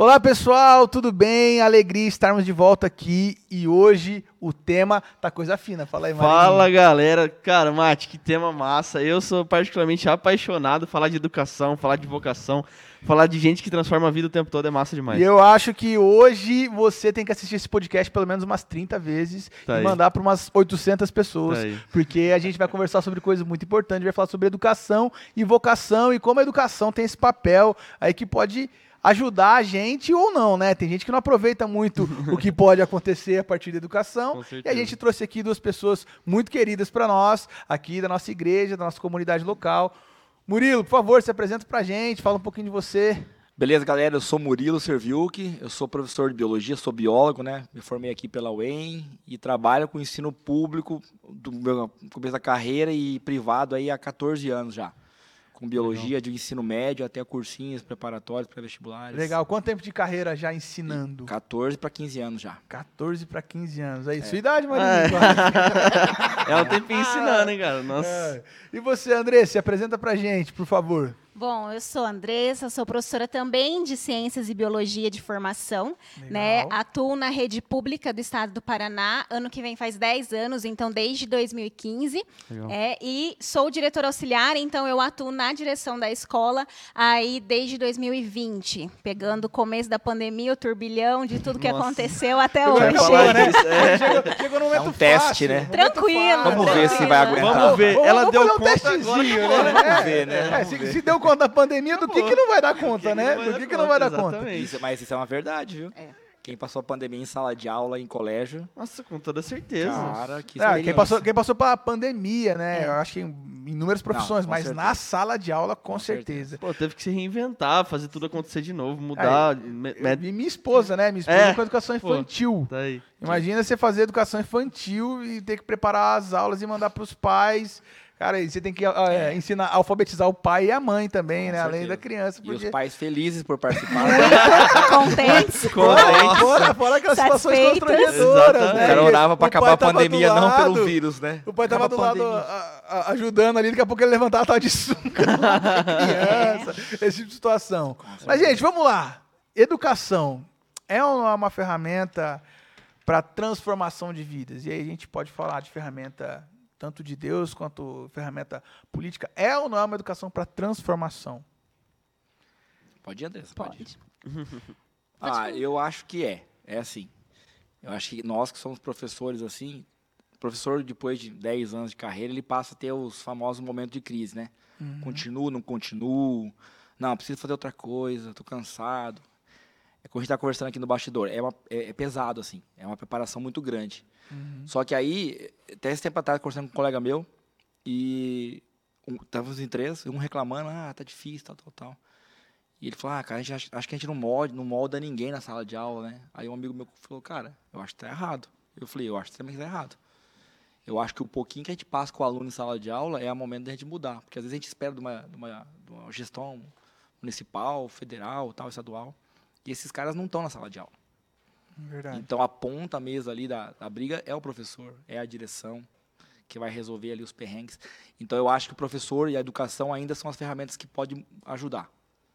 Olá pessoal, tudo bem? Alegria estarmos de volta aqui e hoje o tema tá coisa fina. Fala aí, Marinho. Fala galera, cara, Mate, que tema massa. Eu sou particularmente apaixonado falar de educação, falar de vocação, falar de gente que transforma a vida o tempo todo é massa demais. E eu acho que hoje você tem que assistir esse podcast pelo menos umas 30 vezes Tá e aí. mandar para umas 800 pessoas, Tá porque a gente vai conversar sobre coisas muito importantes, vai falar sobre educação e vocação e como a educação tem esse papel aí que pode ajudar a gente ou não, né? Tem gente que não aproveita muito o que pode acontecer a partir da educação. E a gente trouxe aqui duas pessoas muito queridas para nós, aqui da nossa igreja, da nossa comunidade local. Murilo, por favor, se apresenta pra gente, fala um pouquinho de você. Beleza, galera? Eu sou Murilo Serviuk, eu sou professor de biologia, sou biólogo, né? Me formei aqui pela UEM e trabalho com ensino público do meu começo da carreira e privado aí há 14 anos já. Com biologia de ensino médio até cursinhos preparatórios para vestibulares. Legal. Quanto tempo de carreira já ensinando? 14 para 15 anos já. 14 para 15 anos. É. Sua idade, Marinho. É um tempinho ensinando, hein, cara? Nossa. É. E você, André, se apresenta pra gente, por favor. Bom, eu sou a Andressa, sou professora também de Ciências e Biologia de formação, né? Atuo na rede pública do estado do Paraná, ano que vem faz 10 anos, então desde 2015. Legal. É, e sou diretora auxiliar, então eu atuo na direção da escola aí desde 2020, pegando o começo da pandemia, o turbilhão de tudo que Nossa. aconteceu até Eu hoje. falar, né? É. Chegou, chegou num momento um teste, fácil, né? Tranquilo. Vamos ver se vai aguentar. Vamos ver. Ela vamos deu um conta testezinho, agora, né? Vamos É, ver, né? é, se, se deu conta da pandemia, do que, que não vai dar conta, né? Do que, que não vai dar conta? exatamente. Isso- mas isso é uma verdade, viu? É. Quem passou a pandemia em sala de aula, em colégio, Nossa, com toda certeza. cara, que Ah, quem passou, quem passou pela pandemia, né? Eu acho que em inúmeras profissões, com mas certeza. na sala de aula, com, Com certeza. Pô, teve que se reinventar, fazer tudo acontecer de novo, mudar. me- me- E minha esposa, né? Minha esposa É, com educação pô. infantil. Tá aí. Imagina você fazer educação infantil e ter que preparar as aulas e mandar para os pais. Cara, e você tem que ah, é, ensinar, alfabetizar o pai e a mãe também, Com né? Além certeza. da criança. E os Porque... pais felizes por participar. Contentes. Fora, fora, fora aquelas situações constrangedoras, Exatamente. né? O cara orava pra O acabar a pandemia, não pelo vírus, né? O pai tava do Acaba a lado a- a- ajudando ali, daqui a pouco ele levantava, tava de sunga, criança, esse tipo de situação. Mas, gente, vamos lá. Educação é uma, uma ferramenta para transformação de vidas. E aí a gente pode falar de ferramenta tanto de Deus quanto ferramenta política. É ou não é uma educação para transformação? Pode ir, Andressa? Pode. Pode. Ah, eu acho que é. É assim. Eu acho que nós que somos professores, assim, professor depois de 10 anos de carreira, ele passa a ter os famosos momentos de crise, né? Continuo, não continuo. Não, preciso fazer outra coisa, tô cansado. É como a gente tá conversando aqui no bastidor. É, uma- é- é pesado, assim. É uma preparação muito grande. Só que aí, até esse tempo atrás, conversando com um colega meu, e um, estávamos em três, um reclamando, ah, tá difícil, tal, tal, tal. E ele falou, ah, cara, a gente acho que a gente não molda, não molda ninguém na sala de aula, né? Aí um amigo meu falou, cara, eu acho que tá errado. Eu falei, eu acho também que tá errado. Eu acho que o pouquinho que a gente passa com o aluno em sala de aula é o momento da gente mudar. Porque às vezes a gente espera de uma, de uma, de uma gestão municipal, federal, tal, estadual. E esses caras não estão na sala de aula. Verdade. Então a ponta mesmo ali da, da briga é o professor, é a direção que vai resolver ali os perrengues. Então eu acho que o professor e a educação ainda são as ferramentas que podem ajudar.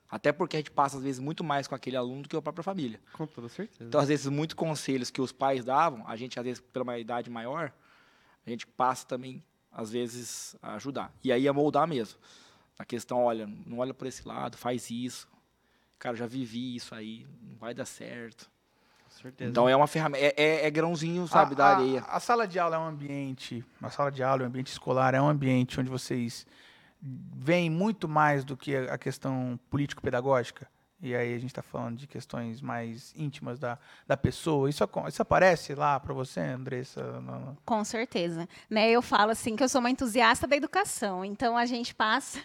Até porque a gente passa às vezes muito mais com aquele aluno do que a própria família. Com toda certeza. Então às vezes muitos conselhos que os pais davam, a gente às vezes pela uma idade maior, a gente passa também às vezes a ajudar. E aí é moldar mesmo. A questão, olha, não olha por esse lado, faz isso. Cara, eu já vivi isso aí, não vai dar certo. Com certeza. Então é uma ferramenta, é, é- é grãozinho, sabe, A- da a- areia. A, sala de aula é um ambiente, a sala de aula, o ambiente escolar é um ambiente onde vocês veem muito mais do que a a questão político-pedagógica. E aí a gente está falando de questões mais íntimas da, da pessoa. Isso, isso aparece lá para você, Andressa? Com certeza. Né, eu falo assim que eu sou uma entusiasta da educação. Então a gente passa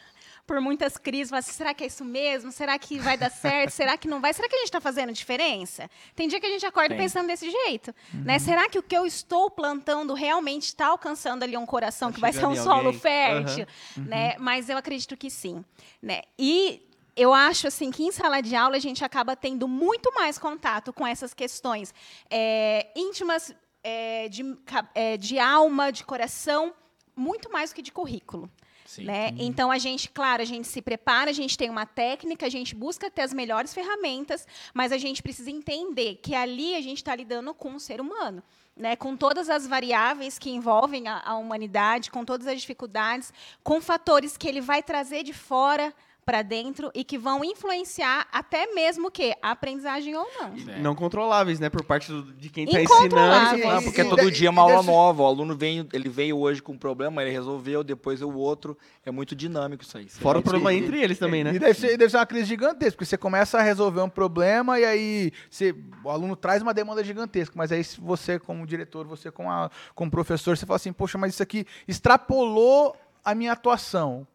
por muitas crises, fala assim, será que é isso mesmo? Será que vai dar certo? será que não vai? Será que a gente está fazendo diferença? Tem dia que a gente acorda Tem. pensando desse jeito. Né? Será que o que eu estou plantando realmente está alcançando ali um coração Tá que vai ser um solo alguém. fértil? Né? Mas eu acredito que sim. Né? E eu acho assim que em sala de aula a gente acaba tendo muito mais contato com essas questões é, íntimas é, de, é, de alma, de coração, muito mais do que de currículo. Sim. Né? Então a gente, claro, a gente se prepara, a gente tem uma técnica, a gente busca ter as melhores ferramentas, mas a gente precisa entender que ali a gente está lidando com um ser humano. Né, com todas as variáveis que envolvem a, a humanidade, com todas as dificuldades, com fatores que ele vai trazer de fora para dentro e que vão influenciar até mesmo o quê? A aprendizagem ou não. É. Não controláveis, né? Por parte do- de quem tá Incontroláveis. ensinando. E- Porque e- é todo e- dia e uma aula desse- nova. O aluno veio, ele veio hoje com um problema, ele resolveu, depois o outro. É muito dinâmico isso aí. Fora o É, problema entre eles também, né? E deve ser, deve ser uma crise gigantesca, porque você começa a resolver um problema e aí você- o aluno traz uma demanda gigantesca, mas aí você, como diretor, você como, a- como professor, você fala assim, poxa, mas isso aqui extrapolou a minha atuação.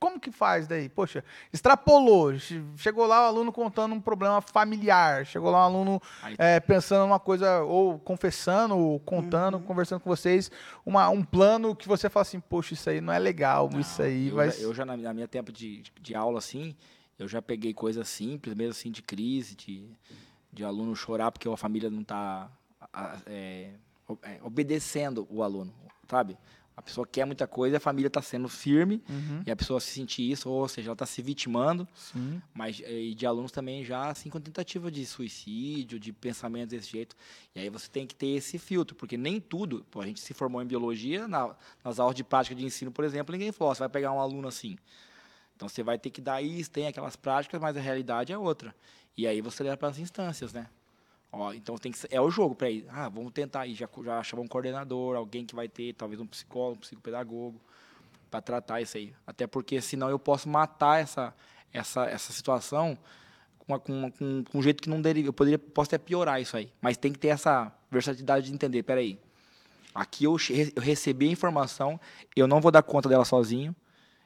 Como que faz daí? Poxa, extrapolou. Che- Chegou lá o aluno contando um problema familiar. Chegou lá o aluno é, pensando uma coisa, ou confessando, ou contando, Uhum. conversando com vocês, uma, um plano que você fala assim, poxa, isso aí não é legal, isso aí eu vai... Já, eu já, na, na minha tempo de, de aula, assim, eu já peguei coisas simples, mesmo assim, de crise, de, de aluno chorar porque a família não está obedecendo o aluno, sabe? A pessoa quer muita coisa, a família está sendo firme, Uhum, e a pessoa se sentir isso, ou seja, ela está se vitimando, sim. mas eh, e de alunos também já assim com tentativa de suicídio, de pensamento desse jeito. E aí você tem que ter esse filtro, porque nem tudo, pô, a gente se formou em biologia, na- nas aulas de prática de ensino, por exemplo, ninguém falou, ó, você vai pegar um aluno assim. Então você vai ter que dar isso, tem aquelas práticas, mas a realidade é outra. E aí você leva para as instâncias, né? Ó, então tem que ser- é o jogo para ir. Ah, vamos tentar aí, já já chamar um coordenador, alguém que vai ter, talvez um psicólogo, um psicopedagogo para tratar isso aí. Até porque senão eu posso matar essa essa essa situação com, uma- com, uma- com, com um jeito que não deveria. Eu poderia posso até piorar isso aí. Mas tem que ter essa versatilidade de entender. Peraí, aqui eu, eu recebi a informação, eu não vou dar conta dela sozinho.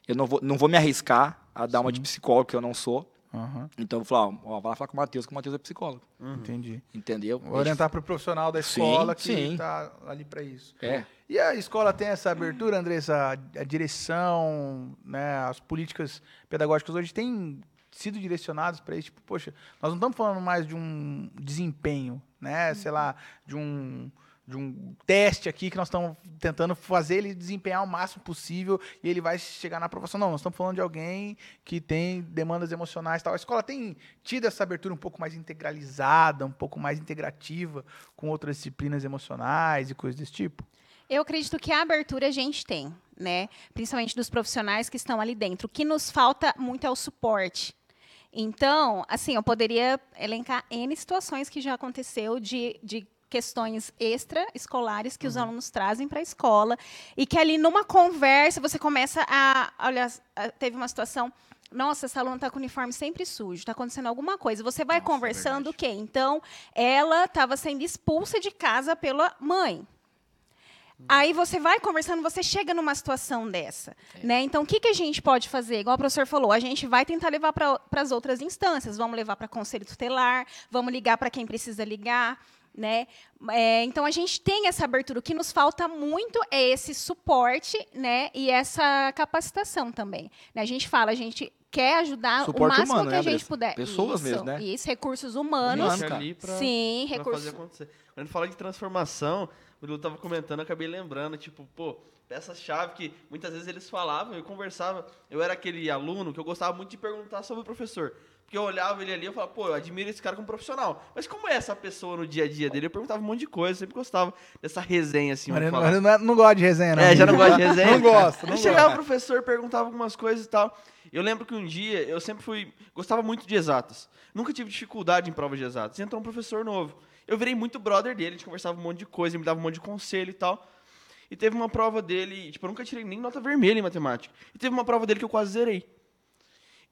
Eu não vou, não vou me arriscar a dar uma de psicólogo que eu não sou. Aham, Então eu falar, ó, vai lá falar com o Matheus, que o Matheus é psicólogo. entendi. Entendeu? Vou orientar para o profissional da Sim, escola que sim. está ali para isso. É. E a escola tem essa abertura, Andressa, a, a direção, né, as políticas pedagógicas hoje têm sido direcionadas para isso. Tipo, poxa, nós não estamos falando mais de um desempenho, né, sei lá, de um de um teste aqui que nós estamos tentando fazer ele desempenhar o máximo possível e ele vai chegar na aprovação. Não, nós estamos falando de alguém que tem demandas emocionais tal. A escola tem tido essa abertura um pouco mais integralizada, um pouco mais integrativa com outras disciplinas emocionais e coisas desse tipo? Eu acredito que a abertura a gente tem, né? Principalmente dos profissionais que estão ali dentro. O que nos falta muito é o suporte. Então, assim, eu poderia elencar N situações que já aconteceu de, de questões extra-escolares que os alunos trazem para a escola e que ali numa conversa você começa a, olha, teve uma situação nossa, essa aluna está com o uniforme sempre sujo, está acontecendo alguma coisa. Você vai Nossa, é conversando o verdade. quê? Então, ela estava sendo expulsa de casa pela mãe. Aí você vai conversando, você chega numa situação dessa, né? Então, o que, que a gente pode fazer? Igual o professor falou, a gente vai tentar levar para as outras instâncias. Vamos levar para conselho tutelar, vamos ligar para quem precisa ligar, né? É, então, a gente tem essa abertura. O que nos falta muito é esse suporte, né? E essa capacitação também. né? A gente fala, a gente quer ajudar Suporte o máximo humano, que né, a gente puder. Pessoas isso, mesmo, né? Isso, recursos humanos. Humano, pra- Sim, pra recursos. Quando a gente fala de transformação, o Lu tava comentando, eu acabei lembrando, tipo, pô, peças-chave que muitas vezes eles falavam, eu conversava, eu era aquele aluno que eu gostava muito de perguntar sobre o professor. Porque eu olhava ele ali e falava, pô, eu admiro esse cara como profissional. Mas como é essa pessoa no dia a dia dele? Eu perguntava um monte de coisa, eu sempre gostava dessa resenha, assim, Mas não, não, não gosto de resenha, não. É, já não gosta de resenha? Não gosto, não chegava o professor, perguntava algumas coisas e tal. Eu lembro que um dia, eu sempre fui, gostava muito de exatas. Nunca tive dificuldade em prova de exatas. Entrou um professor novo. Eu virei muito brother dele, a gente conversava um monte de coisa, ele me dava um monte de conselho e tal. E teve uma prova dele, tipo, eu nunca tirei nem nota vermelha em matemática. E teve uma prova dele que eu quase zerei.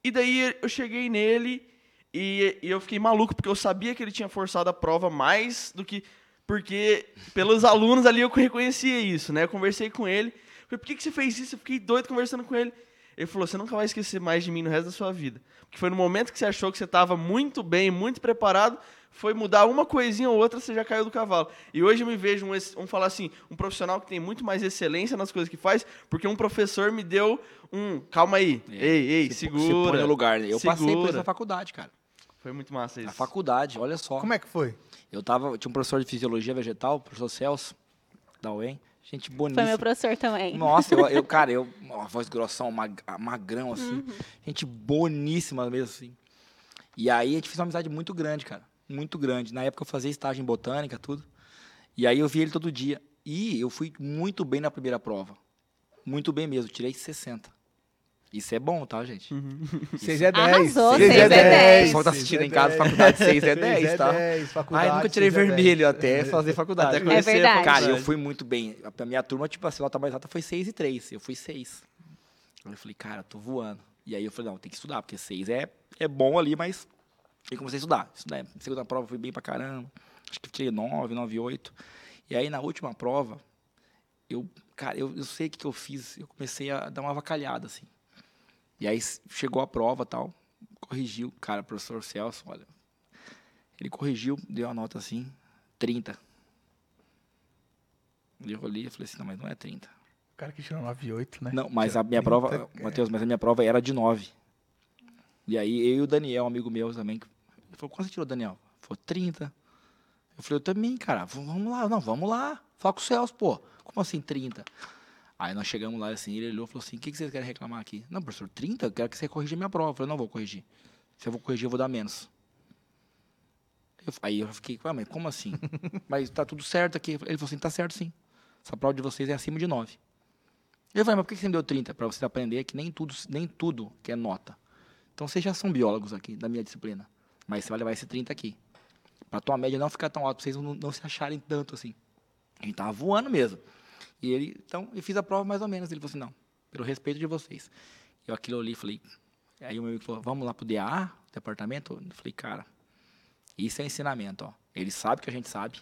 E daí eu cheguei nele e, e eu fiquei maluco, porque eu sabia que ele tinha forçado a prova mais do que. Porque pelos alunos ali eu reconhecia isso, né? Eu conversei com ele. Falei, por que, que você fez isso? Eu fiquei doido conversando com ele. Ele falou: você nunca vai esquecer mais de mim no resto da sua vida. Porque foi no momento que você achou que você estava muito bem, muito preparado, foi mudar uma coisinha ou outra, você já caiu do cavalo. E hoje eu me vejo um, um falar assim, um profissional que tem muito mais excelência nas coisas que faz, porque um professor me deu um, calma aí, É, ei, ei, Se- segura. Se põe no lugar. né? Eu passei por segura. isso na faculdade, cara. Foi muito massa isso. Na faculdade, olha só. Como é que foi? Eu tava, tinha um professor de fisiologia vegetal, o professor Celso. da UEM. Gente Foi boníssima. meu professor também. Nossa, eu, eu- cara, eu, uma voz grossão, mag- magrão, assim. Uhum. Gente boníssima mesmo, assim. E aí a gente fez uma amizade muito grande, cara. Muito grande. Na época eu fazia estágio em botânica, tudo. E aí eu via ele todo dia. E eu fui muito bem na primeira prova. Muito bem mesmo. Tirei 60. Isso é bom, tá, gente? 6 é 10. Arrasou, seis seis é dez. Só tá assistindo em casa, faculdade, seis é 10, tá? 10, Ah, faculdade, nunca tirei seis é vermelho 10. até fazer faculdade. Até conhecer a verdade. Cara, eu fui muito bem. A minha turma, tipo, a nota mais alta foi 6 e 3. Eu fui 6. Aí eu falei, cara, tô voando. E aí eu falei, não, tem que estudar, porque 6 é, é bom ali, mas. Aí comecei a estudar. Estudei. Segunda prova fui bem pra caramba. Acho que tirei 9, 9, 8. E aí na última prova, eu, cara, eu, eu sei o que, que eu fiz. Eu comecei a dar uma avacalhada, assim. E aí chegou a prova tal, corrigiu. Cara, professor Celso, olha. Ele corrigiu, deu a nota assim, 30. Eu olhei e falei assim, não, mas não é 30. O cara que tirou 9 e 8, né? Não, mas a minha 30, prova, é. Matheus, mas a minha prova era de 9. E aí eu e o Daniel, amigo meu também, que- ele falou, quanto você tirou, Daniel? Falou, 30. Eu falei, eu também, cara, vamos lá, não, vamos lá. Fala com o Celso, pô. Como assim 30? Aí nós chegamos lá, assim, ele olhou e falou assim, o que, que vocês querem reclamar aqui? Não, professor, 30? Eu quero que você corrija minha prova. Eu falei, não vou corrigir. Se eu vou corrigir, eu vou dar menos. Eu- aí eu fiquei, ué, mas como assim? mas tá tudo certo aqui. Ele falou assim, tá certo sim. Essa prova de vocês é acima de 9. Eu falei, mas por que você me deu 30? Para você aprender que nem tudo, nem tudo que é nota. Então vocês já são biólogos aqui, da minha disciplina. Mas você vai levar esse 30 aqui. Pra tua média não ficar tão alta, pra vocês não, não se acharem tanto assim. A gente tava voando mesmo. E ele, então, eu fiz a prova mais ou menos. Ele falou assim, não, pelo respeito de vocês. Eu aquilo ali, falei... Aí o meu amigo falou, vamos lá pro DA, departamento? Eu falei, cara, isso é ensinamento, ó. Ele sabe que a gente sabe.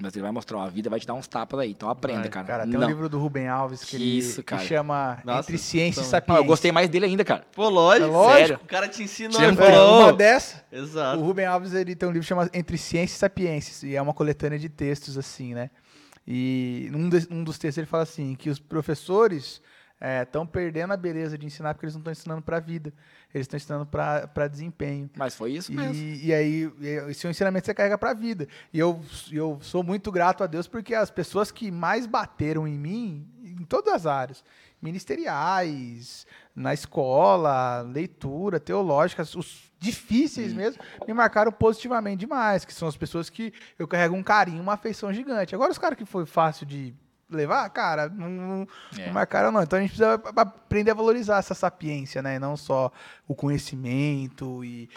Mas ele vai mostrar, ó, a vida vai te dar uns tapas aí. Então aprenda, Vai. cara. Cara, tem não. um livro do Rubem Alves que, ele, Isso, que cara. chama Nossa, Entre Ciência e então- Sapiência. Não, eu gostei mais dele ainda, cara. Pô, lógico. É lógico. O cara te ensina Tinha ele um- É, uma dessa, Exato. o Rubem Alves ele tem um livro chamado Entre Ciência e Sapiência, e é uma coletânea de textos assim, né? E num, um dos textos ele fala assim, que os professores estão perdendo a beleza de ensinar porque eles não estão ensinando para a vida, eles estão ensinando para desempenho. Mas foi isso mesmo. E, e aí, e- esse é um ensinamento que você carrega pra vida. E eu, eu sou muito grato a Deus porque as pessoas que mais bateram em mim, em todas as áreas, ministeriais, na escola, leitura, teológicas, os difíceis mesmo, me marcaram positivamente demais, que são as pessoas que eu carrego um carinho, uma afeição gigante. Agora, os caras que foi fácil de levar, cara, não, não- É. não marcaram não. Então a gente precisa aprender a valorizar essa sapiência, né? E não só o conhecimento e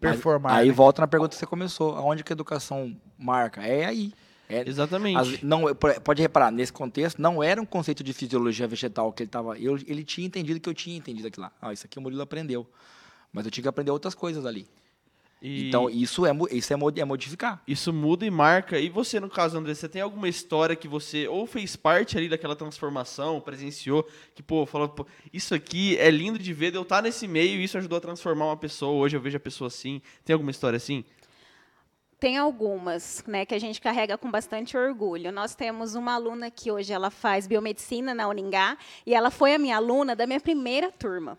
performar. Aí né? volta na pergunta que você começou. Aonde que a educação marca? É aí. É, Exatamente. as- não, por- pode reparar, nesse contexto, não era um conceito de fisiologia vegetal que ele estava. Ele tinha entendido que eu tinha entendido aquilo lá. Ah, isso aqui o Murilo aprendeu. Mas eu tinha que aprender outras coisas ali. E Então, isso é, isso é, é modificar. isso muda e marca. E você, no caso, André, você tem alguma história que você ou fez parte ali daquela transformação, presenciou, que, pô, falou, pô, isso aqui é lindo de ver, de eu estar nesse meio e isso ajudou a transformar uma pessoa. Hoje eu vejo a pessoa assim. Tem alguma história assim? Tem algumas, né, que a gente carrega com bastante orgulho. Nós temos uma aluna que hoje ela faz biomedicina na Uningá e ela foi a minha aluna da minha primeira turma.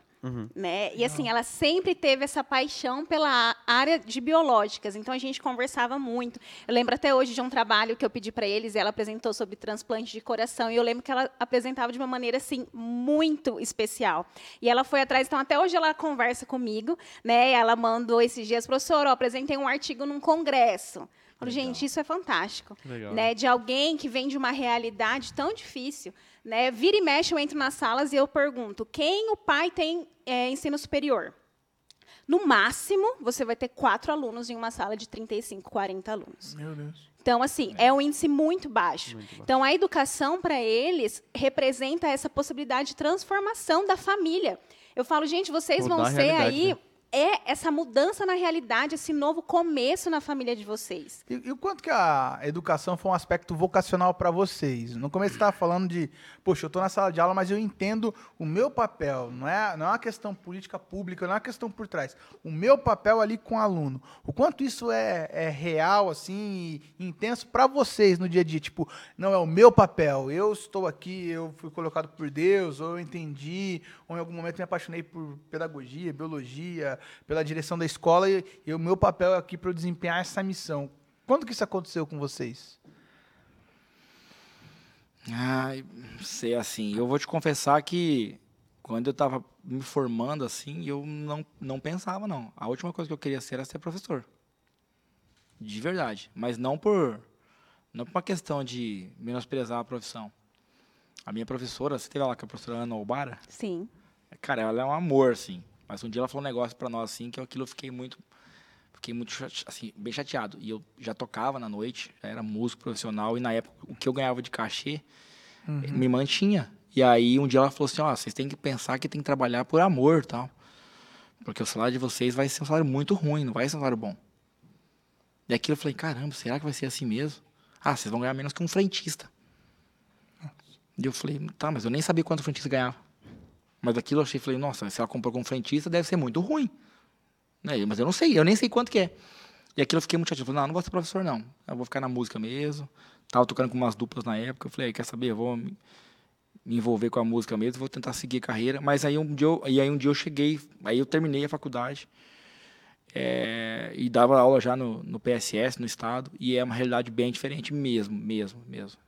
Né? E assim, ela sempre teve essa paixão pela área de biológicas, então a gente conversava muito. Eu lembro até hoje de um trabalho que eu pedi para eles, e ela apresentou sobre transplante de coração, e eu lembro que ela apresentava de uma maneira assim muito especial. E ela foi atrás, então até hoje ela conversa comigo, né? Ela mandou esses dias, professor, eu apresentei um artigo num congresso. Eu Falo, gente, isso é fantástico. Legal. Né? De alguém que vem de uma realidade tão difícil. Né? Vira e mexe, eu entro nas salas e eu pergunto: quem o pai tem é, ensino superior? No máximo, você vai ter quatro alunos em uma sala de 35, 40 alunos. Meu Deus. Então, assim, é um índice muito baixo. Então, a educação, para eles, representa essa possibilidade de transformação da família. Eu falo, gente, vocês Mudar vão ser aí. né? É essa mudança na realidade, esse novo começo na família de vocês. E, e o quanto que a educação foi um aspecto vocacional para vocês? No começo você estava falando de, poxa, eu estou na sala de aula, mas eu entendo o meu papel. Não é, não é uma questão política pública, não é uma questão por trás. O meu papel ali com o aluno. O quanto isso é, é real, assim, intenso para vocês no dia a dia? Tipo, não é o meu papel. Eu estou aqui, eu fui colocado por Deus, ou eu entendi, ou em algum momento me apaixonei por pedagogia, biologia, pela direção da escola e, e o meu papel é aqui para eu desempenhar essa missão. Quando que isso aconteceu com vocês? Ai, sei assim. Eu vou te confessar que quando eu tava me formando assim, eu não, não pensava, não. A última coisa que eu queria ser era ser professor. De verdade. Mas não por. Não por uma questão de menosprezar a profissão. A minha professora, você teve lá com a professora Ana Obara? Sim. Cara, ela é um amor, assim. Mas um dia ela falou um negócio pra nós, assim, que aquilo eu fiquei muito. Fiquei muito, assim, bem chateado. E eu já tocava na noite, já era músico profissional, e na época o que eu ganhava de cachê me mantinha. E aí um dia ela falou assim: ó, vocês têm que pensar que tem que trabalhar por amor tal. Porque o salário de vocês vai ser um salário muito ruim, não vai ser um salário bom. E aquilo eu falei: caramba, será que vai ser assim mesmo? Ah, vocês vão ganhar menos que um frentista. E eu falei: tá, mas eu nem sabia quanto o frentista ganhava. Mas aquilo eu achei, falei, nossa, se ela comprou com frentista, deve ser muito ruim. Né? Mas eu não sei, eu nem sei quanto que é. E aquilo eu fiquei muito chateado. Falei, não, não vou ser professor, não. Eu vou ficar na música mesmo. Tava tocando com umas duplas na época. Eu falei, quer saber, eu vou me envolver com a música mesmo, vou tentar seguir carreira. Mas aí um dia eu, e aí um dia eu cheguei, aí eu terminei a faculdade. é, e dava aula já no, no PSS, no estado, e é uma realidade bem diferente mesmo, mesmo, mesmo.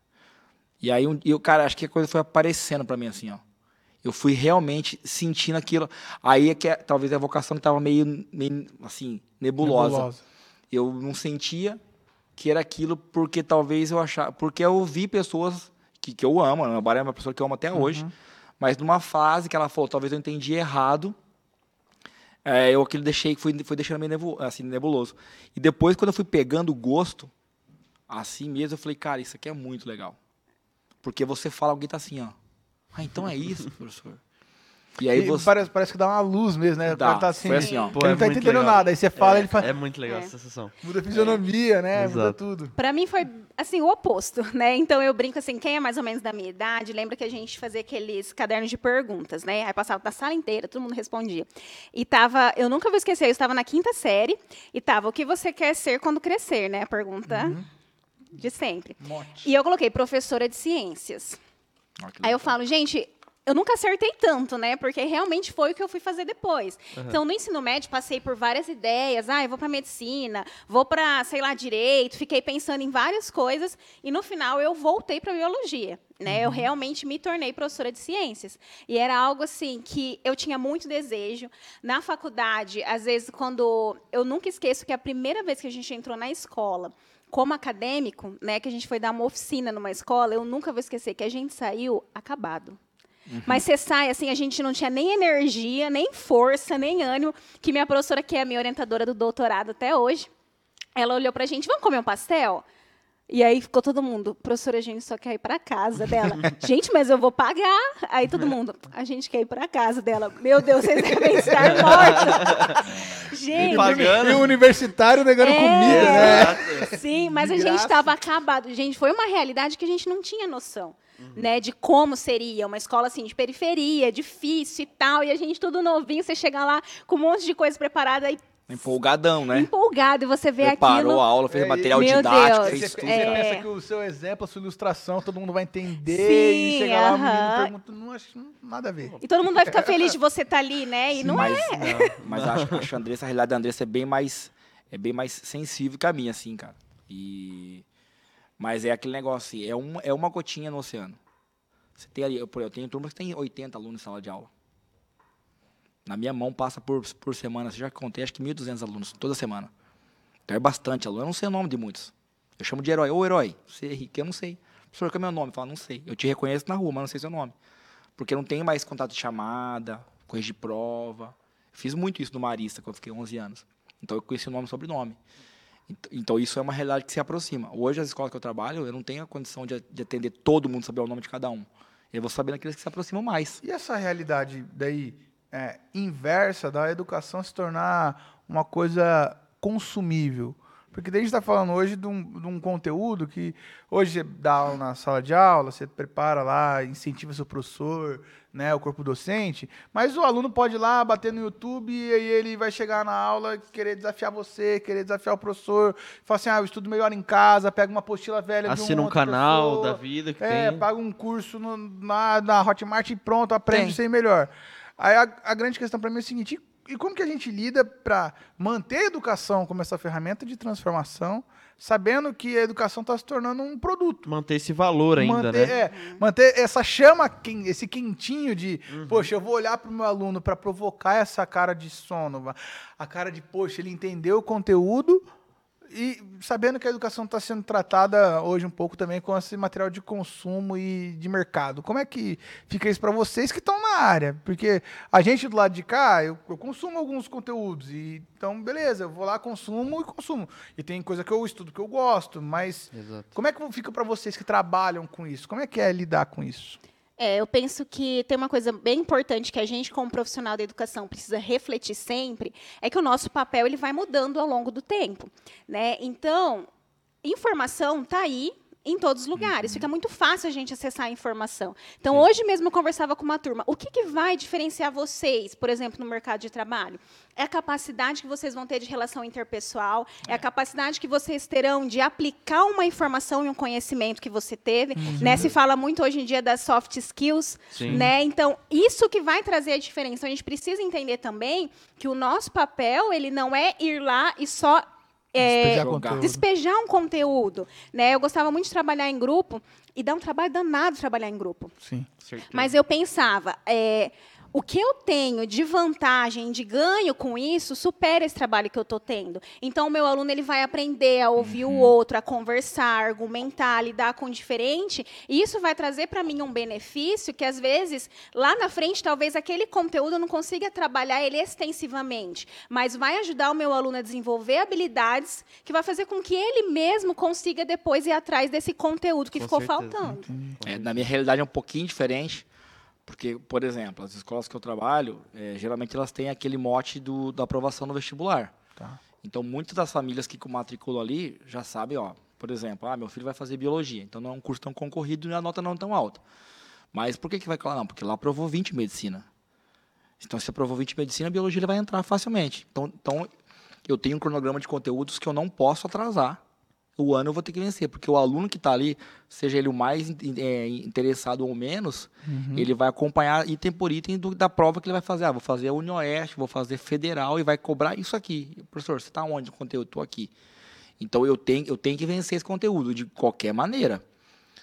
E aí, um, eu, cara, acho que a coisa foi aparecendo para mim assim, ó. Eu fui realmente sentindo aquilo. Aí é que é, talvez a vocação estava meio, meio, assim, nebulosa. Eu não sentia que era aquilo porque talvez eu achava. Porque eu vi pessoas que, que eu amo, a Ana é uma pessoa que eu amo até hoje, mas numa fase que ela falou, talvez eu entendi errado. é, eu aquilo deixei, fui, fui deixando meio nebu- assim, nebuloso. E depois, quando eu fui pegando o gosto, assim mesmo, eu falei, cara, isso aqui é muito legal. Porque você fala, alguém tá assim, ó. Ah, então é isso, professor. E aí E você. parece, parece que dá uma luz mesmo, né? Dá, tá assim, foi assim, ó. ele Pô, é não tá muito entendendo legal. nada. Aí você fala, é, ele fala, é muito legal É. essa sensação. muda a fisionomia, né? Muda Exato. tudo. Pra mim foi, assim, o oposto, né? Então eu brinco assim, quem é mais ou menos da minha idade, lembra que a gente fazia aqueles cadernos de perguntas, né? Aí passava da sala inteira, todo mundo respondia. E tava, eu nunca vou esquecer, eu estava na quinta série e tava, o que você quer ser quando crescer, né? A pergunta de sempre. Mote. E eu coloquei professora de ciências. Que Aí eu falo, gente, eu nunca acertei tanto, né? Porque realmente foi o que eu fui fazer depois. Então, no ensino médio, passei por várias ideias. Ah, eu vou para medicina, vou para, sei lá, direito. Fiquei pensando em várias coisas. E no final, eu voltei para biologia. Né? Eu realmente me tornei professora de ciências. E era algo assim que eu tinha muito desejo. Na faculdade, às vezes, quando. Eu nunca esqueço que a primeira vez que a gente entrou na escola, como acadêmico, né, que a gente foi dar uma oficina numa escola, eu nunca vou esquecer que a gente saiu acabado. Mas você sai, assim, a gente não tinha nem energia, nem força, nem ânimo, que minha professora, que é a minha orientadora do doutorado até hoje, ela olhou pra gente, vamos comer um pastel? E aí ficou todo mundo, professora, a gente só quer ir pra casa dela. gente, mas eu vou pagar. Aí todo mundo, a gente quer ir pra casa dela. Meu Deus, vocês devem estar mortos. Gente, Pagando. E o universitário negando É. comida, né? Sim, mas De a gente estava acabado. Gente, foi uma realidade que a gente não tinha noção, né, de como seria uma escola assim de periferia, difícil e tal, e a gente tudo novinho, você chega lá com um monte de coisa preparada e Empolgadão, né? empolgado e você vê Preparou aquilo. a aula, fez É, material didático, fez você, tudo. você É. pensa que o seu exemplo, a sua ilustração, todo mundo vai entender. Sim, e chega lá, o menino pergunta, não acho não- nada a ver. E todo mundo vai ficar feliz de você estar ali, né? E não mas, é. mas acho, acho a Andressa, a realidade da Andressa é bem mais é bem mais sensível que a minha, assim, cara. E mas é aquele negócio assim, é uma é uma gotinha no oceano. Você tem ali, eu, eu tenho turmas que tem 80 alunos em sala de aula. Na minha mão passa por, por semana, você já contei, acho que 1.200 alunos toda semana. Então é bastante aluno. Eu não sei o nome de muitos. Eu chamo de herói. Ô, herói, você é rico, eu não sei. Professor, qual é o meu nome? Fala, não sei. Eu te reconheço na rua, mas não sei seu nome. Porque não tenho mais contato de chamada, corrigir prova. Fiz muito isso no Marista, quando eu fiquei 11 anos. Então eu conheci o nome e sobrenome. Ent- Então isso é uma realidade que se aproxima. Hoje, as escolas que eu trabalho, eu não tenho a condição de, de atender todo mundo, saber o nome de cada um. Eu vou sabendo aqueles que se aproximam mais. E essa realidade daí é, inversa da educação se tornar uma coisa consumível? Porque a gente está falando hoje de um, de um conteúdo que hoje você dá aula na sala de aula, você prepara lá, incentiva seu professor, né, o corpo docente, mas o aluno pode ir lá, bater no YouTube e aí ele vai chegar na aula querer desafiar você, querer desafiar o professor, falar assim, ah, eu estudo melhor em casa, pega uma apostila velha de Assina um outro canal professor, da vida que é, tem. paga um curso no- na, na Hotmart e pronto, aprende Tem. aí melhor. Aí a, a grande questão para mim é o seguinte: e, como que a gente lida para manter a educação como essa ferramenta de transformação, sabendo que a educação está se tornando um produto? Manter esse valor ainda, manter, né? é, manter essa chama, esse quentinho de, poxa, eu vou olhar para o meu aluno para provocar essa cara de sono, a cara de, poxa, ele entendeu o conteúdo e sabendo que a educação está sendo tratada hoje um pouco também com esse material de consumo e de mercado. Como é que fica isso para vocês que estão na área? Porque a gente do lado de cá, eu, eu consumo alguns conteúdos e então beleza, eu vou lá consumo e consumo. E tem coisa que eu estudo que eu gosto, mas Exato. como é que fica para vocês que trabalham com isso? Como é que é lidar com isso? É, eu penso que tem uma coisa bem importante que a gente, como profissional da educação, precisa refletir sempre, é que o nosso papel ele vai mudando ao longo do tempo. Né? Então, informação está aí em todos os lugares. Fica muito fácil a gente acessar a informação. Então, hoje mesmo eu conversava com uma turma. O que, que vai diferenciar vocês, por exemplo, no mercado de trabalho? É a capacidade que vocês vão ter de relação interpessoal, é, a capacidade que vocês terão de aplicar uma informação e um conhecimento que você teve. Né? Se fala muito hoje em dia das soft skills, Sim. né? Então, isso que vai trazer a diferença. Então, a gente precisa entender também que o nosso papel, ele não é ir lá e só é, Despejar jogar. conteúdo. despejar um conteúdo, né? Eu gostava muito de trabalhar em grupo e dá um trabalho danado trabalhar em grupo. Sim. Certeza. Mas eu pensava, é, o que eu tenho de vantagem, de ganho com isso, supera esse trabalho que eu estou tendo. Então, o meu aluno ele vai aprender a ouvir o outro, a conversar, argumentar, lidar com o diferente. E isso vai trazer para mim um benefício que, às vezes, lá na frente, talvez aquele conteúdo eu não consiga trabalhar ele extensivamente. Mas vai ajudar o meu aluno a desenvolver habilidades que vai fazer com que ele mesmo consiga depois ir atrás desse conteúdo que Com ficou certeza. faltando. É, na minha realidade é um pouquinho diferente, porque, por exemplo, as escolas que eu trabalho, é, geralmente elas têm aquele mote do, da aprovação no vestibular. Tá. Então, muitas das famílias que matriculam ali já sabem, ó, por exemplo, ah, meu filho vai fazer biologia, então não é um curso tão concorrido e a nota não é tão alta. Mas por que, que vai lá? Não, porque lá aprovou 20 medicina. Então, se aprovou 20 medicina, a biologia ele vai entrar facilmente. Então, então, eu tenho um cronograma de conteúdos que eu não posso atrasar. O ano eu vou ter que vencer, porque o aluno que está ali, seja ele o mais é, interessado ou menos, ele vai acompanhar item por item do- da prova que ele vai fazer. Ah, vou fazer a Unioeste, vou fazer Federal e vai cobrar isso aqui. Professor, você está onde o conteúdo? Estou aqui. Então eu tenho, eu tenho que vencer esse conteúdo de qualquer maneira.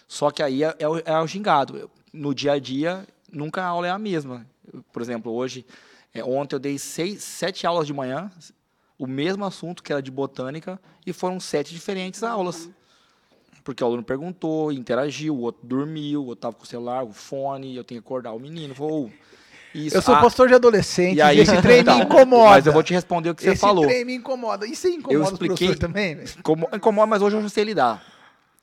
Só que aí é, é, o, é o gingado. No dia a dia, nunca a aula é a mesma. Por exemplo, hoje, é, ontem eu dei seis, sete aulas de manhã, o mesmo assunto que era de botânica, e foram sete diferentes aulas. Porque o aluno perguntou, interagiu, o outro dormiu, o outro estava com o celular, o fone, eu tenho que acordar o menino. Falou, isso, Eu sou ah, pastor de adolescente e aí, esse trem me então, incomoda. Mas eu vou te responder o que você esse falou. trem me incomoda. Isso aí incomoda os expliquei- professores também, Incomoda, mas hoje eu já sei lidar.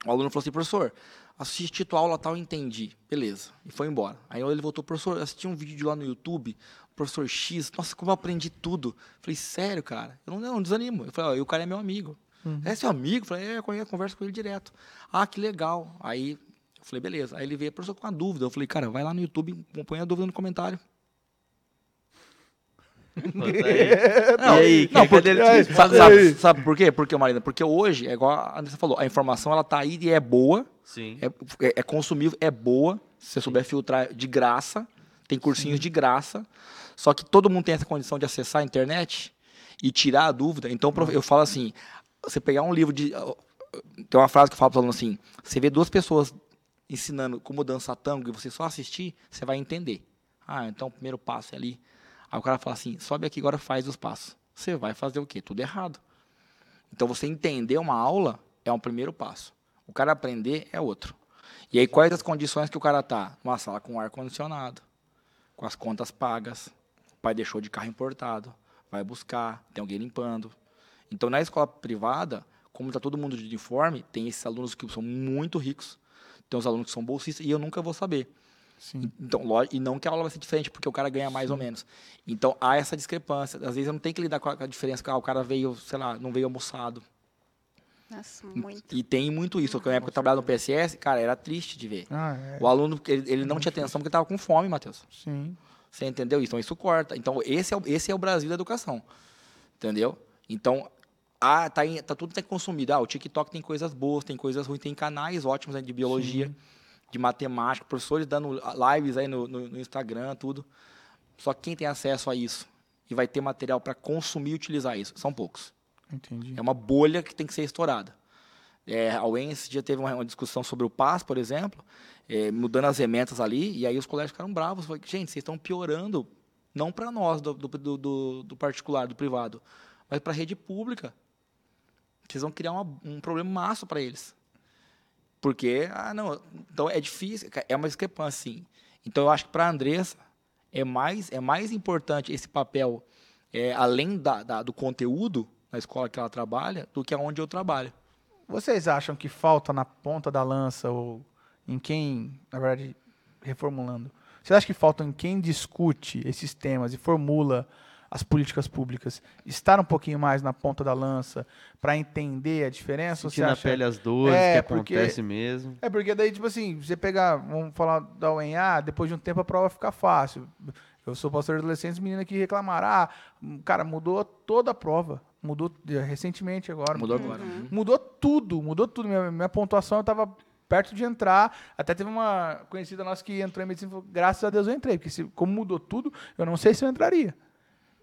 O aluno falou assim, professor, assisti tua aula tal, entendi. Beleza. E foi embora. Aí ele voltou, professor, assisti um vídeo de lá no YouTube, professor X, nossa, como eu aprendi tudo. Falei, sério, cara? Eu não, não desanimo. Eu falei, ó, e o cara é meu amigo. É seu amigo? Eu falei, é, eu converso com ele direto. Ah, que legal. Aí eu falei, beleza. Aí ele veio, professor, com uma dúvida. Eu falei, cara, vai lá no YouTube, põe a dúvida no comentário. Bota aí. e aí, não, porque- responda? Sabe, sabe, sabe por quê? Porque, Marina, porque hoje, é igual a Andressa falou, a informação ela tá aí e é boa, Sim. é, é, é consumível, é boa, se você souber filtrar de graça, tem cursinhos de graça, só que todo mundo tem essa condição de acessar a internet e tirar a dúvida. Então, prof- eu falo assim, você pegar um livro de... Tem uma frase que eu falo para aluno assim, você vê duas pessoas ensinando como dançar tango e você só assistir, você vai entender. Ah, então o primeiro passo é ali. Aí o cara fala assim, sobe aqui agora faz os passos. Você vai fazer o quê? Tudo errado. Então você entender uma aula é um primeiro passo. O cara aprender é outro. E aí quais as condições que o cara tá? Numa sala com ar condicionado, com as contas pagas, o pai deixou de carro importado, vai buscar, tem alguém limpando. Então na escola privada, como está todo mundo de uniforme, tem esses alunos que são muito ricos, tem os alunos que são bolsistas e eu nunca vou saber. Sim. Então, e não que a aula vai ser diferente, porque o cara ganha mais ou menos. Então, há essa discrepância. Às vezes eu não tenho que lidar com a, diferença, que ah, o cara veio, sei lá, não veio almoçado. Nossa, muito. E tem muito isso. Na época eu trabalhava no PSS, cara, era triste de ver. Ah, é. O aluno, ele, ele não tinha atenção porque estava com fome, Matheus. Sim. Você entendeu isso? Então, isso corta. Então, esse é, o- esse é o Brasil da educação. Entendeu? Então, ah, tá, em- tá tudo tem consumido. Ah, o TikTok tem coisas boas, tem coisas ruins, tem canais ótimos né, de biologia, de matemática, professores dando lives aí no, no- no Instagram, tudo. Só que quem tem acesso a isso e vai ter material para consumir e utilizar isso. São poucos. Entendi. É uma bolha que tem que ser estourada. É, a UEM esse dia teve uma, uma discussão sobre o PAS, por exemplo, é, mudando as emendas ali, e aí os colégios ficaram bravos. Falaram, gente, vocês estão piorando, não para nós, do, do, do, do particular, do privado, mas para a rede pública. Vocês vão criar uma, um problema massa para eles. Porque, ah, não, então é difícil, é uma discrepância, sim. Então eu acho que para a Andressa é mais, é mais importante esse papel, é, além da, da, do conteúdo na escola que ela trabalha, do que aonde eu trabalho. Vocês acham que falta na ponta da lança ou em quem, na verdade, reformulando, vocês acham que falta em quem discute esses temas e formula as políticas públicas estar um pouquinho mais na ponta da lança para entender a diferença? Sentir na acha... pele as dores, É, que porque- acontece mesmo. É, porque daí, tipo assim, você pegar, vamos falar da UNA, depois de um tempo a prova fica fácil. Eu sou pastor de adolescentes, menina que reclamaram, ah, cara, mudou toda a prova. Mudou eh, recentemente agora. Mudou agora. Mudou tudo, mudou tudo. Minha, minha pontuação eu tava perto de entrar. Até teve uma conhecida nossa que entrou em medicina e falou, graças a Deus eu entrei, porque se, como mudou tudo, eu não sei se eu entraria.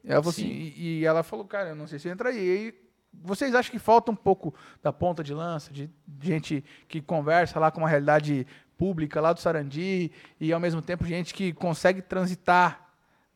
E ela, falou assim, Sim. e, e ela falou, cara, eu não sei se eu entraria. E aí, vocês acham que falta um pouco da ponta de lança, de gente que conversa lá com uma realidade pública lá do Sarandi e ao mesmo tempo gente que consegue transitar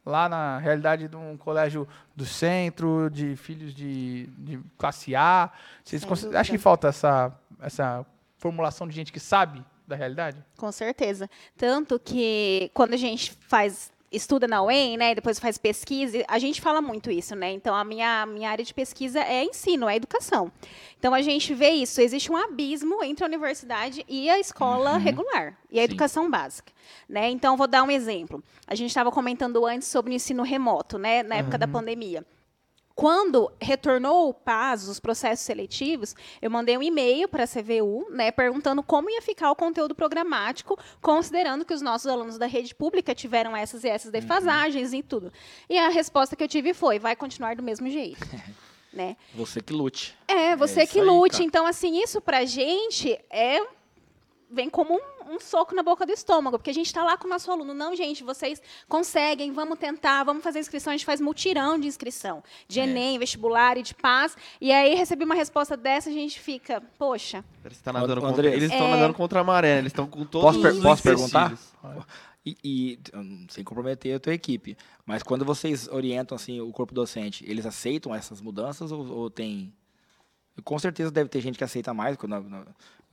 lá na realidade de um colégio do centro, de filhos de, de classe A. Vocês acham que falta essa, essa formulação de gente que sabe da realidade? Com certeza. Tanto que quando a gente faz estuda na UEM, né, e depois faz pesquisa, a gente fala muito isso, né? Então a minha minha área de pesquisa é ensino, é educação. Então a gente vê isso, existe um abismo entre a universidade e a escola regular e a Sim. educação básica, né? Então vou dar um exemplo. A gente estava comentando antes sobre o ensino remoto, né, na época da pandemia. Quando retornou o PAS, os processos seletivos, eu mandei um e-mail para a CVU, né, perguntando como ia ficar o conteúdo programático, considerando que os nossos alunos da rede pública tiveram essas e essas defasagens e tudo. E a resposta que eu tive foi: vai continuar do mesmo jeito. né? Você que lute. É, você isso que aí, lute. cara. então, assim, isso pra gente é vem como um, um soco na boca do estômago, porque a gente está lá com o nosso aluno. Não, gente, vocês conseguem, vamos tentar, vamos fazer inscrição. A gente faz mutirão de inscrição, de É. Enem, vestibular e de paz. E aí recebi uma resposta dessa, a gente fica, poxa, que tá nadando Ô, contra, André. eles estão É. nadando contra a maré, eles estão com todos Posso per- os posso perguntar? E, e, sem comprometer a tua equipe, mas quando vocês orientam assim o corpo docente, eles aceitam essas mudanças ou, ou tem? Com certeza deve ter gente que aceita mais, quando,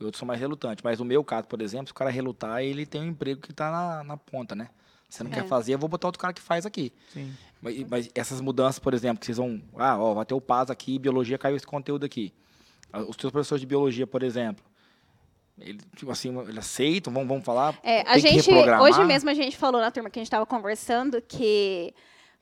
outros são mais relutantes. Mas no meu caso, por exemplo, se o cara relutar, ele tem um emprego que está na, na ponta, né? Você não É. quer fazer, eu vou botar outro cara que faz aqui. Sim. Mas, mas essas mudanças, por exemplo, que vocês vão. Ah, ó, vai ter o PAS aqui, biologia caiu esse conteúdo aqui. Ah, Os teus professores de biologia, por exemplo, eles, tipo assim, eles aceitam, vão, vão falar. É, a gente, hoje mesmo a gente falou na turma que a gente estava conversando que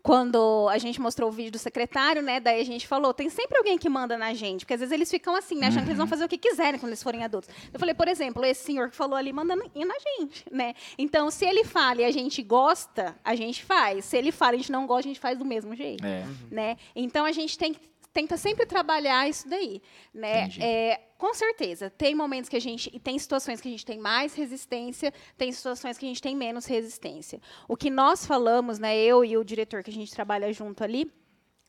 quando a gente mostrou o vídeo do secretário, né, daí a gente falou, tem sempre alguém que manda na gente, porque às vezes eles ficam assim, né, achando que eles Uhum. vão fazer o que quiserem quando eles forem adultos. Eu falei, por exemplo, esse senhor que falou ali manda na na gente, né? Então, se ele fala e a gente gosta, a gente faz. Se ele fala e a gente não gosta, a gente faz do mesmo jeito É. né? Então a gente tem tenta sempre trabalhar isso daí, né? Entendi. É, com certeza, tem momentos que a gente e tem situações que a gente tem mais resistência, tem situações que a gente tem menos resistência. O que nós falamos, né, eu e o diretor que a gente trabalha junto ali,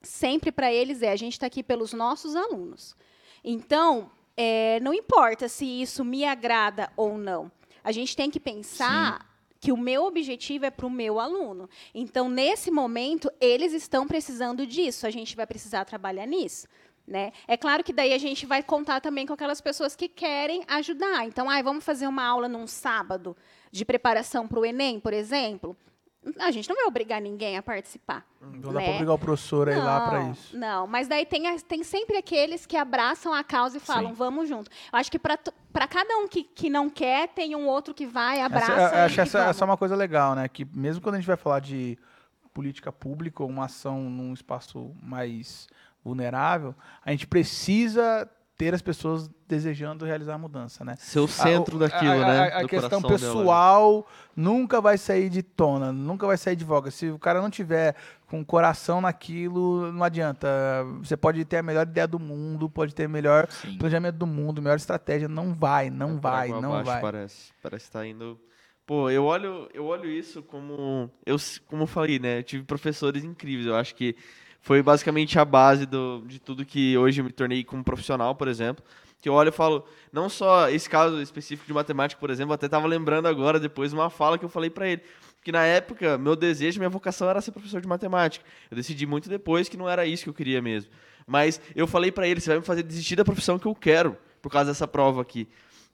sempre para eles é a gente está aqui pelos nossos alunos. Então, é, não importa se isso me agrada ou não. A gente tem que pensar que o meu objetivo é para o meu aluno. Então, nesse momento, eles estão precisando disso. A gente vai precisar trabalhar nisso. Né? É claro que daí a gente vai contar também com aquelas pessoas que querem ajudar. Então, ai, vamos fazer uma aula num sábado de preparação para o Enem, por exemplo. A gente não vai obrigar ninguém a participar. Não dá né? pra obrigar o professor a ir lá Não, isso. Não, mas daí tem, tem sempre aqueles que abraçam a causa e falam, Sim. vamos junto. Eu acho que para cada um que, que não quer, tem um outro que vai, abraça. Essa, eu acho essa, vamos. essa é uma coisa legal, né? Que mesmo quando a gente vai falar de política pública ou uma ação num espaço mais vulnerável, a gente precisa ter as pessoas desejando realizar a mudança, né? Ser o centro A- daquilo, a, né? A, a questão coração dela. pessoal nunca vai sair de tona, nunca vai sair de voga. Se o cara não tiver com o coração naquilo, não adianta. Você pode ter a melhor ideia do mundo, pode ter o melhor Sim. planejamento do mundo, melhor estratégia, não vai, não É vai, não abaixo, vai. Parece, parece que tá indo Pô, eu olho, eu olho isso como. Eu, como eu falei, né? Eu tive professores incríveis. Eu acho que foi basicamente a base do, de tudo que hoje eu me tornei como profissional, por exemplo. Que eu olho e falo, não só esse caso específico de matemática, por exemplo, até tava lembrando agora, depois, uma fala que eu falei pra ele. Que na época, meu desejo, minha vocação era ser professor de matemática. Eu decidi muito depois que não era isso que eu queria mesmo. Mas eu falei pra ele, você vai me fazer desistir da profissão que eu quero, por causa dessa prova aqui.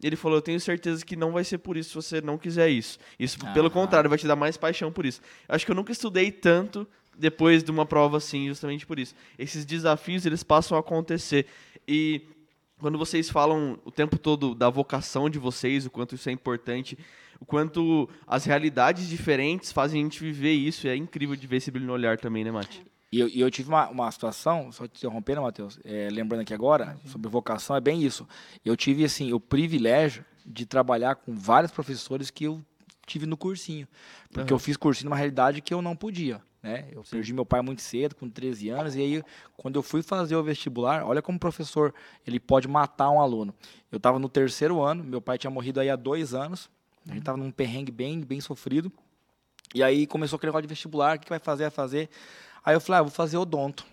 Ele falou, eu tenho certeza que não vai ser por isso se você não quiser isso. Isso, pelo Aham. contrário, vai te dar mais paixão por isso. Eu acho que eu nunca estudei tanto depois de uma prova assim, justamente por isso. Esses desafios, eles passam a acontecer. E quando vocês falam o tempo todo da vocação de vocês, o quanto isso é importante, o quanto as realidades diferentes fazem a gente viver isso, é incrível de ver esse brilho no olhar também, né, Mati? E eu, e eu tive uma, uma situação, só te interrompendo, Matheus, é, lembrando aqui agora, sobre vocação, é bem isso. Eu tive, assim, o privilégio de trabalhar com vários professores que eu tive no cursinho. Porque Aham. eu fiz cursinho numa realidade que eu não podia, né? Eu perdi meu pai muito cedo, com 13 anos, e aí, quando eu fui fazer o vestibular, olha como o professor, ele pode matar um aluno. Eu estava no terceiro ano, meu pai tinha morrido aí há dois anos, a gente estava num perrengue bem, bem sofrido, e aí começou aquele negócio de vestibular, o que vai fazer? Vai fazer... Aí eu falei, ah, vou fazer odonto.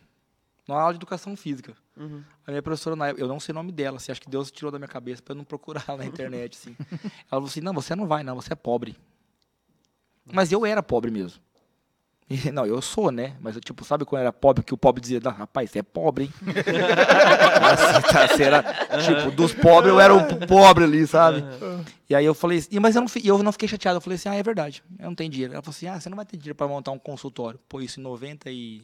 Na aula de educação física. Uhum. A minha professora, na época, eu não sei o nome dela, assim, acho que Deus tirou da minha cabeça para eu não procurar na internet, assim. Ela falou assim, não, você não vai, não, você é pobre. Mas eu era pobre mesmo. E, não, eu sou, né? Mas, eu, tipo, sabe quando era pobre, que o pobre dizia, "Não, rapaz, você é pobre, hein? assim, tá, era, tipo, dos pobres, eu era o pobre ali, sabe? E aí eu falei, assim, mas eu não, eu não fiquei chateado. Eu falei assim, ah, é verdade, eu não tenho dinheiro. Ela falou assim, ah, você não vai ter dinheiro para montar um consultório. Pô, isso em 90 e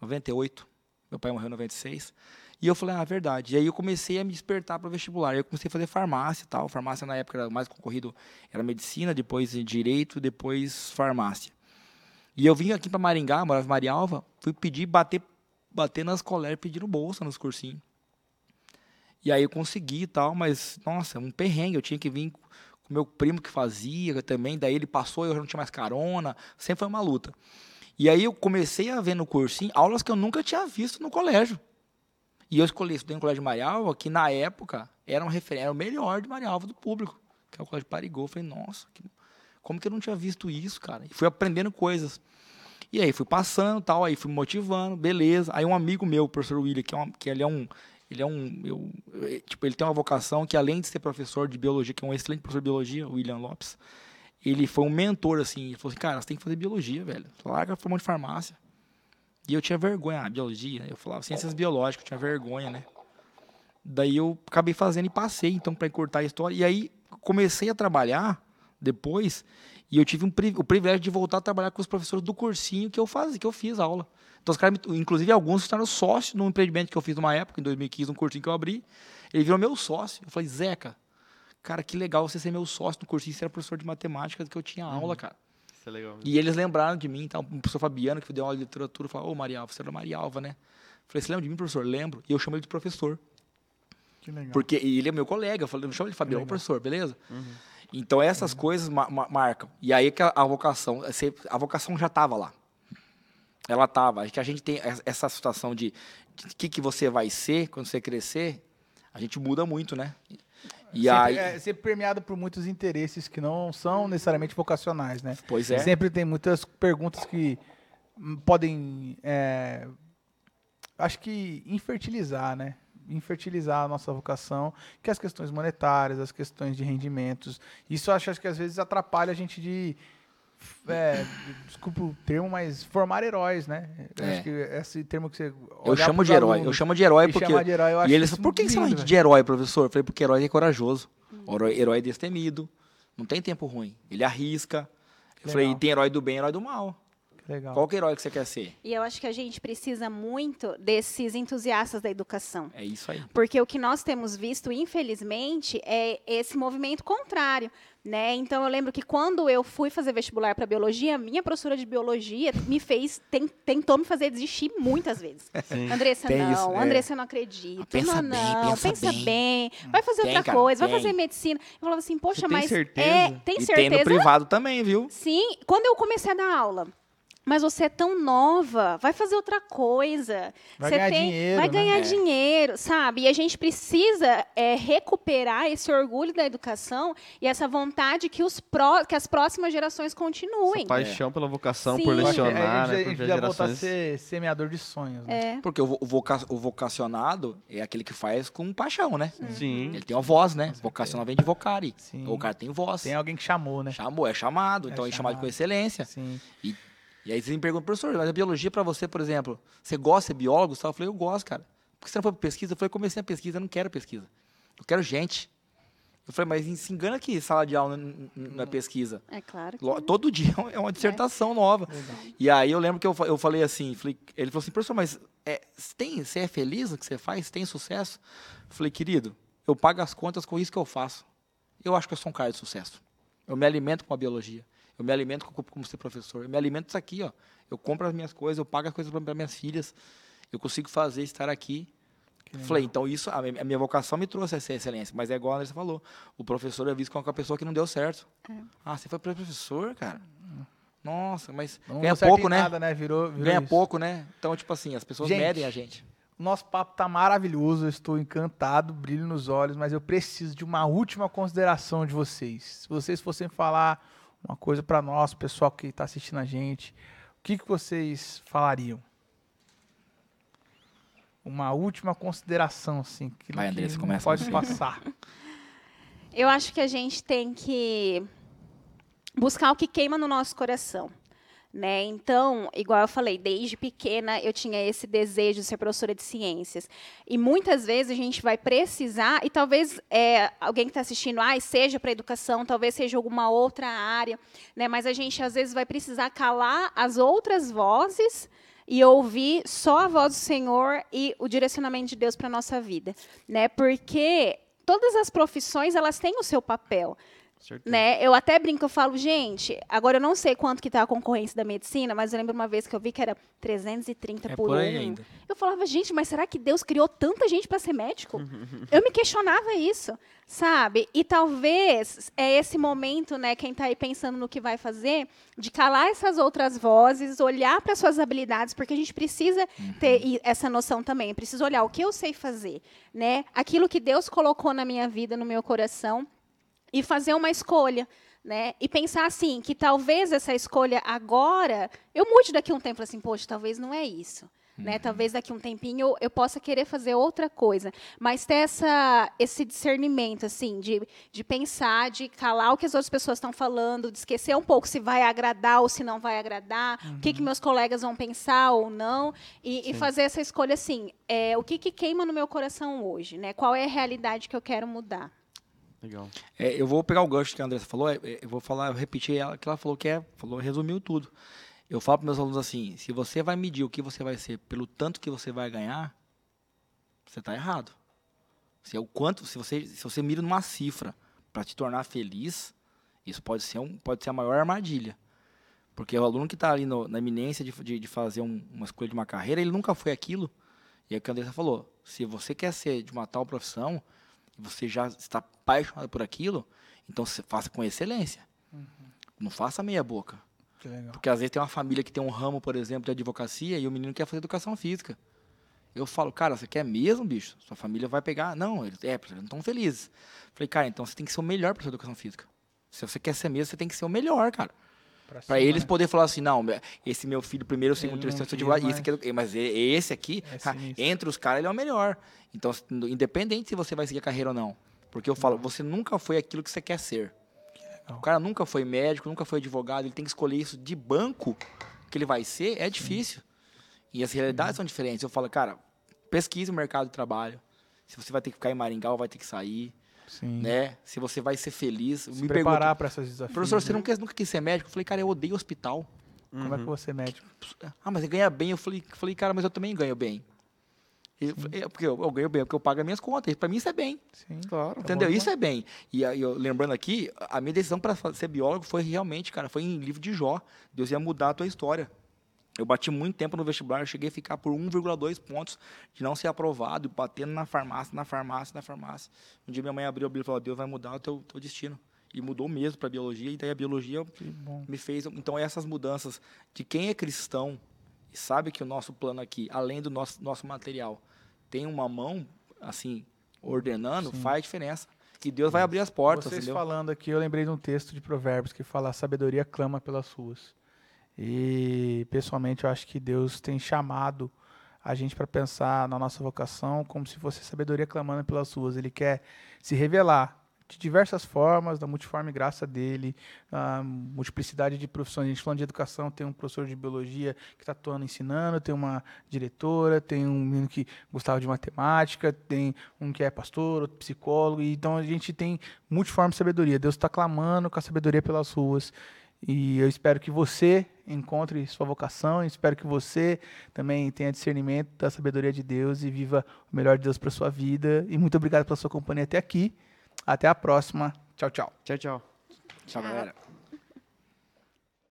98. Meu pai morreu em 96. E eu falei, ah, é verdade. E aí eu comecei a me despertar para o vestibular. Eu comecei a fazer farmácia e tal. Farmácia na época era mais concorrido, era medicina, depois direito, depois farmácia. E eu vim aqui para Maringá, morava em Marialva, fui pedir, bater, bater nas colegas, pedindo bolsa nos cursinhos. E aí eu consegui e tal, mas, nossa, um perrengue. Eu tinha que vir com meu primo que fazia também, daí ele passou, eu já não tinha mais carona, sempre foi uma luta. E aí eu comecei a ver no cursinho aulas que eu nunca tinha visto no colégio. E eu escolhi, estudei no colégio de Marialva, que na época era, um refer... era o melhor de Marialva do público, que é o colégio Parigô. Eu falei, nossa, que- como que eu não tinha visto isso, cara? E fui aprendendo coisas. E aí fui passando tal, aí fui motivando, beleza. Aí um amigo meu, o professor William, que, é um, que ele é um. Ele é um. eu- eu- tipo, ele tem uma vocação que, além de ser professor de biologia, que é um excelente professor de biologia, o William Lopes, ele foi um mentor, assim. Ele falou assim, cara, você tem que fazer biologia, velho. Larga a forma de farmácia. E eu tinha vergonha, ah, biologia. Eu falava ciências biológicas, eu tinha vergonha, né? Daí eu acabei fazendo e passei, então, para encurtar a história. E aí comecei a trabalhar depois, e eu tive um, pri- o privilégio de voltar a trabalhar com os professores do cursinho que eu fazia, que eu fiz aula. Então, os caras, inclusive, alguns tornaram sócios num empreendimento que eu fiz numa época, em 2015, um cursinho que eu abri. Ele virou meu sócio. Eu falei, Zeca, cara, que legal você ser meu sócio no cursinho, você era professor de matemática que eu tinha aula, cara. Isso é legal. E eles lembraram de mim, tá? o professor Fabiano, que deu aula de literatura, falou, ô Marialva, você era Marialva, né? Eu falei, você lembra de mim, professor? Lembro. E eu chamo ele de professor. Que legal. Porque e ele é meu colega, eu falei, chama ele de Fabiano, Legal. professor, beleza? Então essas coisas ma- ma- marcam. E aí que a, a vocação, você- a vocação já estava lá. Ela estava. Acho que a gente tem es- essa situação de o que, que você vai ser quando você crescer, a gente muda muito, né? E sempre, aí, é sempre permeado por muitos interesses que não são necessariamente vocacionais, né? pois é. Sempre tem muitas perguntas que hum, podem, é, acho que infertilizar, né? Infertilizar a nossa vocação, que é as questões monetárias, as questões de rendimentos. Isso eu acho, acho que às vezes atrapalha a gente de, é, desculpa o termo, mas formar heróis, né? É. Acho que esse termo que você Eu chamo de herói. Eu chamo de herói porque. de herói, E eles por que que você chama de herói, professor? Eu falei, porque herói é corajoso. Herói, herói é destemido. Não tem tempo ruim. Ele arrisca. Eu falei, Legal. tem herói do bem e herói do mal. Legal. Qual que é herói que você quer ser? E eu acho que a gente precisa muito desses entusiastas da educação. É isso aí. Porque o que nós temos visto, infelizmente, é esse movimento contrário. Né? Então, eu lembro que quando eu fui fazer vestibular para biologia, minha professora de biologia me fez, ten- tentou me fazer desistir muitas vezes. Sim. Andressa, Tem não, isso, é. Andressa, eu não acredito. Pensa não, bem, não, pensa pensa bem. bem. Vai fazer Tem, outra cara, coisa, vai tem. fazer medicina. Eu falava assim, poxa, Você tem mas. certeza? É, tem e certeza? tem no privado também, viu? Sim, quando eu comecei a dar aula, Mas você é tão nova, vai fazer outra coisa. Vai Você ganhar tem- dinheiro, Vai né? ganhar É. dinheiro, sabe? E a gente precisa é, recuperar esse orgulho da educação e essa vontade que, os pró- que as próximas gerações continuem. Essa paixão pela vocação Sim. por lecionar, gente, né? a Por gente ver já voltar a ser semeador de sonhos. Né? É. Porque o, vo- o voca- o vocacionado é aquele que faz com paixão, né? Sim. Ele tem uma voz, né? Vocacional vem de vocare. Sim. O cara tem voz. Tem alguém que chamou, né? Chamou, é chamado. É então é chamado chamado. com excelência. Sim. E aí você me pergunta, professor, mas a biologia pra você, por exemplo, você gosta de ser biólogo? Eu falei, eu gosto, cara. Por que você não foi pra pesquisa? Eu falei, comecei a pesquisa, eu não quero pesquisa. Eu quero gente. Eu falei, mas se engana que sala de aula n- n- não é pesquisa. É claro. que- Todo dia é uma dissertação nova. E aí eu lembro que eu, eu falei assim, falei- ele falou assim, professor, mas é, tem, você é feliz no que você faz? Tem sucesso? Eu falei, querido, eu pago as contas com isso que eu faço. Eu acho que eu sou um cara de sucesso. Eu me alimento com a biologia. Eu me alimento com, como ser professor. Eu me alimento disso aqui, ó. Eu compro as minhas coisas, eu pago as coisas para minhas filhas. Eu consigo fazer, estar aqui. Falei, então isso, a mi- a minha vocação me trouxe essa excelência. Mas é igual a Andressa falou. O professor é visto como a pessoa que não deu certo. Ah, você foi professor, cara? Nossa, mas Não ganha pouco, né? Nada, né? Virou, virou Ganha isso. pouco, né? Então, tipo assim, as pessoas Gente, medem a gente. Nosso papo tá maravilhoso, eu estou encantado, brilho nos olhos, mas eu preciso de uma última consideração de vocês. Se vocês fossem falar uma coisa para nós, pessoal que está assistindo a gente, o que, que vocês falariam? Uma última consideração, assim, que, Vai, que Andressa, não começa pode passar. Eu acho que a gente tem que buscar o que queima no nosso coração. Né? Então, igual eu falei, desde pequena eu tinha esse desejo de ser professora de ciências. E muitas vezes a gente vai precisar, e talvez é, alguém que está assistindo, ah, seja para educação, talvez seja alguma outra área, né? mas a gente às vezes vai precisar calar as outras vozes e ouvir só a voz do Senhor e o direcionamento de Deus para a nossa vida. Né? Porque todas as profissões elas têm o seu papel. Certeza. Né? Eu até brinco, eu falo, gente, agora eu não sei quanto que tá a concorrência da medicina, mas eu lembro uma vez que eu vi que era 330 É por, por um. aí ainda. Eu falava, gente, mas será que Deus criou tanta gente para ser médico? eu me questionava isso, sabe? E talvez é esse momento, né, quem está aí pensando no que vai fazer, de calar essas outras vozes, olhar para suas habilidades, porque a gente precisa ter i- essa noção também. Precisa olhar o que eu sei fazer, né? Aquilo que Deus colocou na minha vida, no meu coração e fazer uma escolha, né? E pensar assim, que talvez essa escolha agora eu mude daqui a um tempo, assim, poxa, talvez não é isso. Né? Talvez daqui a um tempinho eu, possa querer fazer outra coisa, mas ter essa, esse discernimento, assim, de, de pensar, de calar o que as outras pessoas estão falando, de esquecer um pouco se vai agradar ou se não vai agradar, o que, que meus colegas vão pensar ou não, e, e fazer essa escolha assim, é, o que, que queima no meu coração hoje, né? Qual é a realidade que eu quero mudar? Legal. É, eu vou pegar o gancho que a Andressa falou, é, é, eu vou falar, eu repetir ela que ela falou que é, falou, resumiu tudo. Eu falo para meus alunos assim, se você vai medir o que você vai ser pelo tanto que você vai ganhar, você está errado. Se é o quanto, se você, se você mira numa cifra para te tornar feliz, isso pode ser um, pode ser a maior armadilha. Porque o aluno que está ali no- na iminência de, de, de fazer um- uma escolha de uma carreira, ele nunca foi aquilo. E é o que a Andressa falou. Se você quer ser de uma tal profissão, e você já está apaixonado por aquilo, então você faça com excelência. Não faça meia boca. Porque às vezes tem uma família que tem um ramo, por exemplo, de advocacia e o menino quer fazer educação física. Eu falo, cara, você quer mesmo, bicho? Sua família vai pegar. Não, eles, é, eles não estão felizes. Falei, cara, então você tem que ser o melhor para sua educação física. Se você quer ser mesmo, você tem que ser o melhor, cara. Para eles né? poderem falar assim, não, esse meu filho primeiro, segundo, Ele não terceiro, quis, advogado, esse aqui, é mas esse aqui, É sinistro. entre os caras, ele é o melhor. Então, independente se você vai seguir a carreira ou não. Porque eu falo, você nunca foi aquilo que você quer ser. legal. O cara nunca foi médico, nunca foi advogado, ele tem que escolher isso de banco que ele vai ser, é difícil. E as realidades são diferentes. Eu falo, cara, pesquise o mercado de trabalho. Se você vai ter que ficar em Maringá ou vai ter que sair, Sim. né? Se você vai ser feliz. Se me preparar para esses desafios. professor, você né? não quer, nunca quis ser médico? Eu falei, cara, eu odeio hospital. Como é que você é médico? Ah, mas ele ganha bem. Eu falei, falei cara, mas eu também ganho bem. Eu falei, é, porque eu, eu ganho bem, porque eu pago as minhas contas. Para mim isso é bem. Sim. Claro. Entendeu? bom, Isso é bem. E eu, lembrando aqui, a minha decisão para ser biólogo foi realmente, cara, foi em livro de Jó. Deus ia mudar a tua história. Eu bati muito tempo no vestibular, eu cheguei a ficar por 1,2 pontos de não ser aprovado, batendo na farmácia, na farmácia, na farmácia. Um dia minha mãe abriu a Bíblia e falou: Deus vai mudar o teu, teu destino. e mudou mesmo para biologia e daí a biologia me fez então essas mudanças de quem é cristão e sabe que o nosso plano aqui além do nosso nosso material tem uma mão assim ordenando Sim. faz diferença e Deus vai abrir as portas Vocês entendeu falando aqui, eu lembrei de um texto de Provérbios que fala: a sabedoria clama pelas ruas. E, pessoalmente, eu acho que Deus tem chamado a gente para pensar na nossa vocação como se fosse sabedoria clamando pelas ruas. Ele quer se revelar de diversas formas, da multiforme graça dele, a multiplicidade de profissões. A gente falando de educação, tem um professor de biologia que está atuando ensinando, tem uma diretora, tem um menino que gostava de matemática, tem um que é pastor, outro psicólogo. Então a gente tem multiforme sabedoria. Deus está clamando com a sabedoria pelas ruas. E eu espero que você encontre sua vocação, espero que você também tenha discernimento da sabedoria de Deus e viva o melhor de Deus para sua vida. E muito obrigado pela sua companhia até aqui. Até a próxima. Tchau, tchau. Tchau, tchau. tchau galera